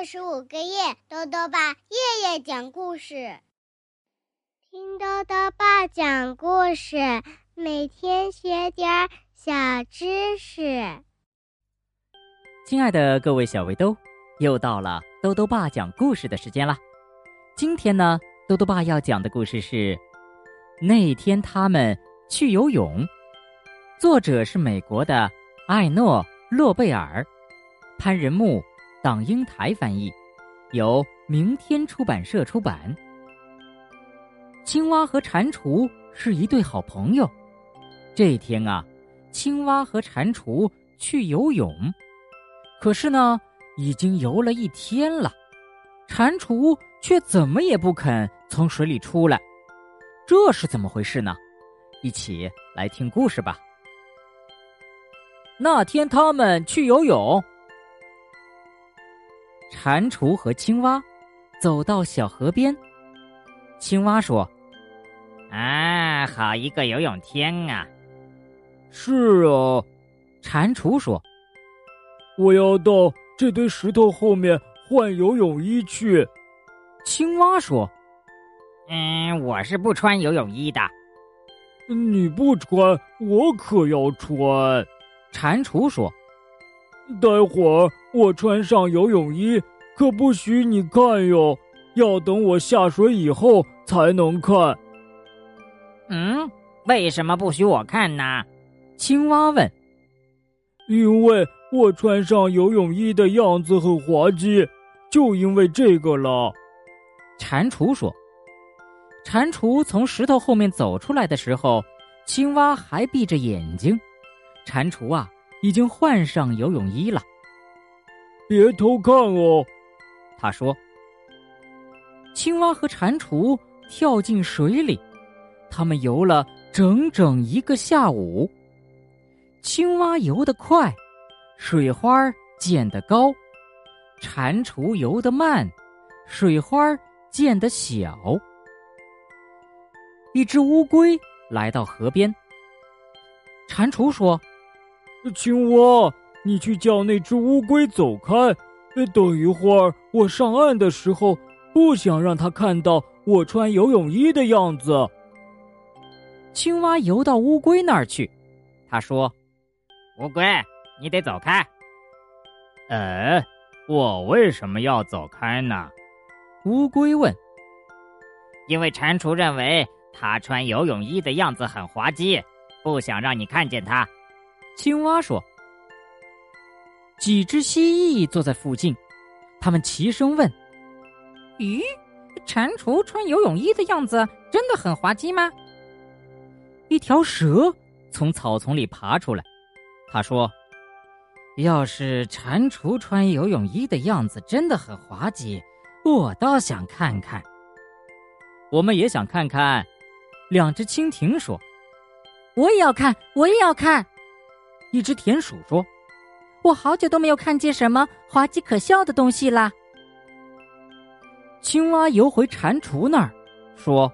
二十五个月，豆豆爸夜夜讲故事，听豆豆爸讲故事，每天学点小知识。亲爱的各位小围兜，又到了豆豆爸讲故事的时间了。今天呢，豆豆爸要讲的故事是那天他们去游泳，作者是美国的艾诺·洛贝尔，潘仁木。党英台翻译，由明天出版社出版。青蛙和蟾蜍是一对好朋友。这天啊，青蛙和蟾蜍去游泳，可是呢，已经游了一天了，蟾蜍却怎么也不肯从水里出来，这是怎么回事呢？一起来听故事吧。那天他们去游泳。蟾蜍和青蛙走到小河边，青蛙说：“啊，好一个游泳天啊！”是啊，蟾蜍说：“我要到这堆石头后面换游泳衣去。”青蛙说：“嗯，我是不穿游泳衣的。”你不穿，我可要穿。”蟾蜍说。待会儿我穿上游泳衣，可不许你看哟，要等我下水以后才能看。嗯，为什么不许我看呢？青蛙问。因为我穿上游泳衣的样子很滑稽，就因为这个了。蟾蜍说。蟾蜍从石头后面走出来的时候，青蛙还闭着眼睛。蟾蜍啊！已经换上游泳衣了，别偷看哦，他说。青蛙和蟾蜍跳进水里，他们游了整整一个下午。青蛙游得快，水花溅得高；蟾蜍游得慢，水花溅得小。一只乌龟来到河边，蟾蜍说。青蛙，你去叫那只乌龟走开。等一会儿我上岸的时候，不想让它看到我穿游泳衣的样子。青蛙游到乌龟那儿去，他说：“乌龟，你得走开。”哎，我为什么要走开呢？乌龟问。因为蟾蜍认为他穿游泳衣的样子很滑稽，不想让你看见他。青蛙说：“几只蜥蜴坐在附近，他们齐声问：‘咦，蟾蜍穿游泳衣的样子真的很滑稽吗？’一条蛇从草丛里爬出来，他说：‘要是蟾蜍穿游泳衣的样子真的很滑稽，我倒想看看。’我们也想看看。”两只蜻蜓说：“我也要看，我也要看。”一只田鼠说：“我好久都没有看见什么滑稽可笑的东西啦。”青蛙游回蟾蜍那儿，说：“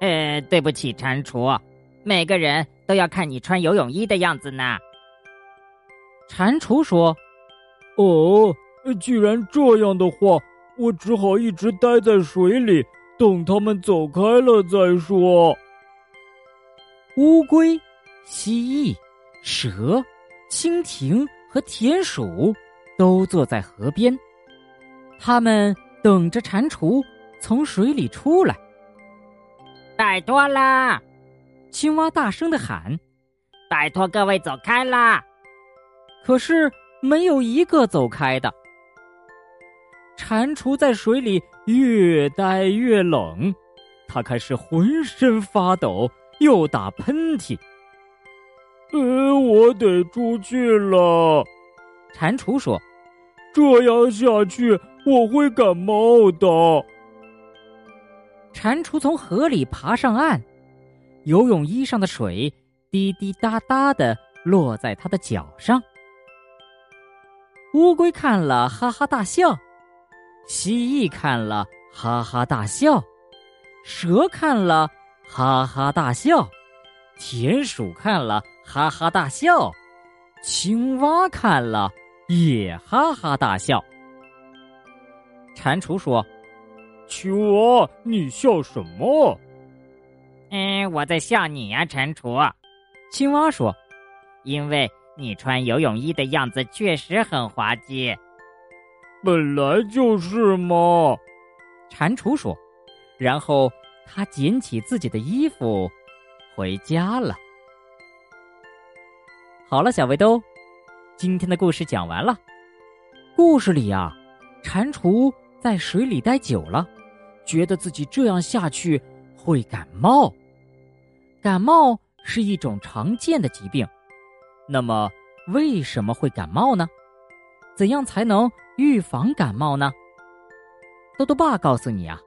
呃，对不起，蟾蜍，每个人都要看你穿游泳衣的样子呢。”蟾蜍说：“哦，既然这样的话，我只好一直待在水里，等他们走开了再说。”乌龟，蜥蜴。蛇、蜻蜓和田鼠都坐在河边，他们等着蟾蜍从水里出来。拜托啦！青蛙大声的喊：“拜托各位走开啦！”可是没有一个走开的。蟾蜍在水里越待越冷，它开始浑身发抖，又打喷嚏。呃，我得出去了。蟾蜍说：“这样下去我会感冒的。”蟾蜍从河里爬上岸，游泳衣上的水滴滴答答的落在他的脚上。乌龟看了哈哈大笑，蜥蜴看了哈哈大笑，蛇看了哈哈大笑，田鼠看了。哈哈大笑，青蛙看了也哈哈大笑。蟾蜍说：“青蛙，你笑什么？”“嗯，我在笑你呀，蟾蜍。”青蛙说：“因为你穿游泳衣的样子确实很滑稽。”“本来就是嘛。”蟾蜍说，然后他捡起自己的衣服，回家了。好了，小围兜，今天的故事讲完了。故事里呀，蟾蜍在水里待久了，觉得自己这样下去会感冒。感冒是一种常见的疾病，那么为什么会感冒呢？怎样才能预防感冒呢？豆豆爸告诉你啊，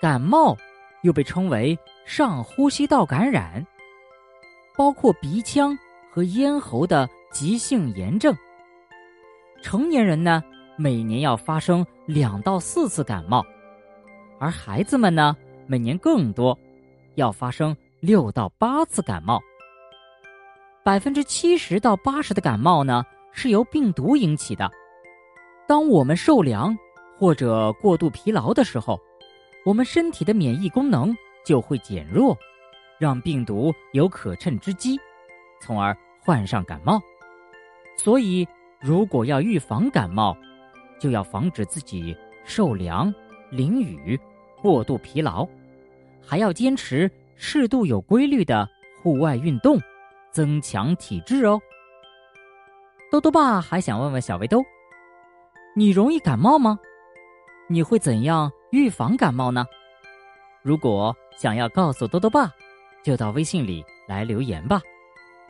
感冒又被称为上呼吸道感染，包括鼻腔和咽喉的急性炎症。成年人呢，每年要发生两到四次感冒，而孩子们呢，每年更多，要发生六到八次感冒。百分之七十到八十的感冒呢，是由病毒引起的。当我们受凉。或者过度疲劳的时候，我们身体的免疫功能就会减弱，让病毒有可乘之机，从而患上感冒。所以，如果要预防感冒，就要防止自己受凉、淋雨、过度疲劳，还要坚持适度有规律的户外运动，增强体质哦。豆豆爸还想问问小围兜，你容易感冒吗？你会怎样预防感冒呢？如果想要告诉兜兜爸，就到微信里来留言吧。